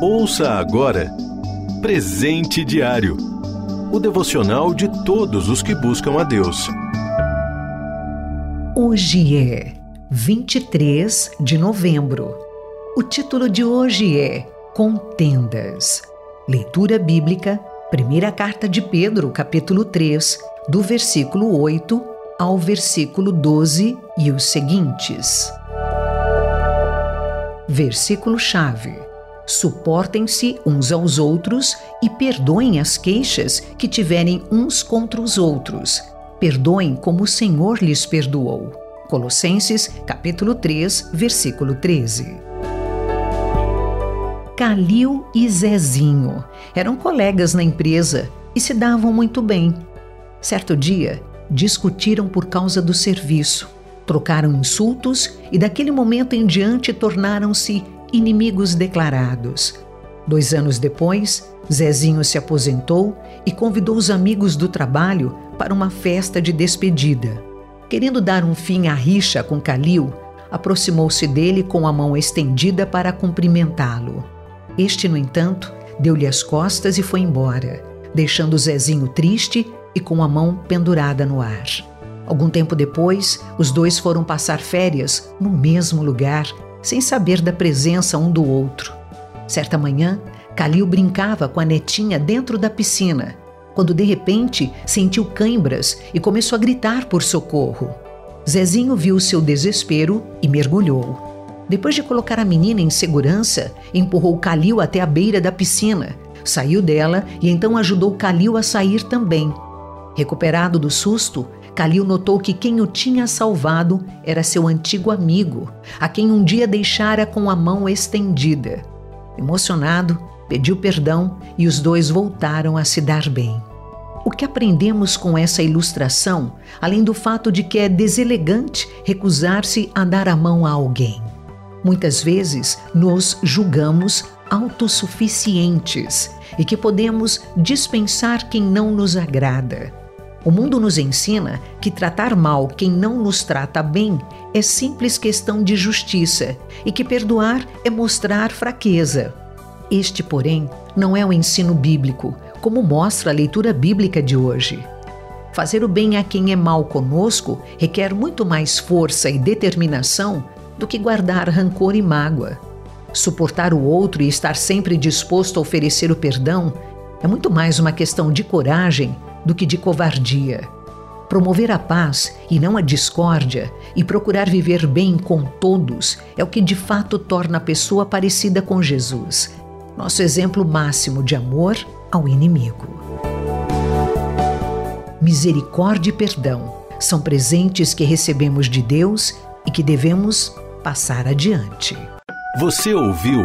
Ouça agora Presente Diário o devocional de todos os que buscam a Deus. Hoje é 23 de novembro. O título de hoje é Contendas. Leitura bíblica, primeira carta de Pedro, capítulo 3, do versículo 8 ao versículo 12 e os seguintes. Versículo-chave: Suportem-se uns aos outros e perdoem as queixas que tiverem uns contra os outros. Perdoem como o Senhor lhes perdoou. Colossenses, capítulo 3, versículo 13. Calil e Zezinho eram colegas na empresa e se davam muito bem. Certo dia, discutiram por causa do serviço, trocaram insultos e daquele momento em diante tornaram-se inimigos declarados. Dois anos depois, Zezinho se aposentou e convidou os amigos do trabalho para uma festa de despedida. Querendo dar um fim à rixa com Calil, aproximou-se dele com a mão estendida para cumprimentá-lo. Este, no entanto, deu-lhe as costas e foi embora, deixando Zezinho triste e com a mão pendurada no ar. Algum tempo depois, os dois foram passar férias no mesmo lugar sem saber da presença um do outro. Certa manhã, Calil brincava com a netinha dentro da piscina, quando de repente sentiu cãibras e começou a gritar por socorro. Zezinho viu seu desespero e mergulhou. Depois de colocar a menina em segurança, empurrou Calil até a beira da piscina, saiu dela e então ajudou Calil a sair também. Recuperado do susto, Calil notou que quem o tinha salvado era seu antigo amigo, a quem um dia deixara com a mão estendida. Emocionado, pediu perdão e os dois voltaram a se dar bem. O que aprendemos com essa ilustração, além do fato de que é deselegante recusar-se a dar a mão a alguém? Muitas vezes nos julgamos autossuficientes e que podemos dispensar quem não nos agrada. O mundo nos ensina que tratar mal quem não nos trata bem é simples questão de justiça e que perdoar é mostrar fraqueza. Este, porém, não é o ensino bíblico, como mostra a leitura bíblica de hoje. Fazer o bem a quem é mal conosco requer muito mais força e determinação do que guardar rancor e mágoa. Suportar o outro e estar sempre disposto a oferecer o perdão é muito mais uma questão de coragem do que de covardia. Promover a paz e não a discórdia e procurar viver bem com todos é o que de fato torna a pessoa parecida com Jesus, nosso exemplo máximo de amor ao inimigo. Misericórdia e perdão são presentes que recebemos de Deus e que devemos passar adiante. Você ouviu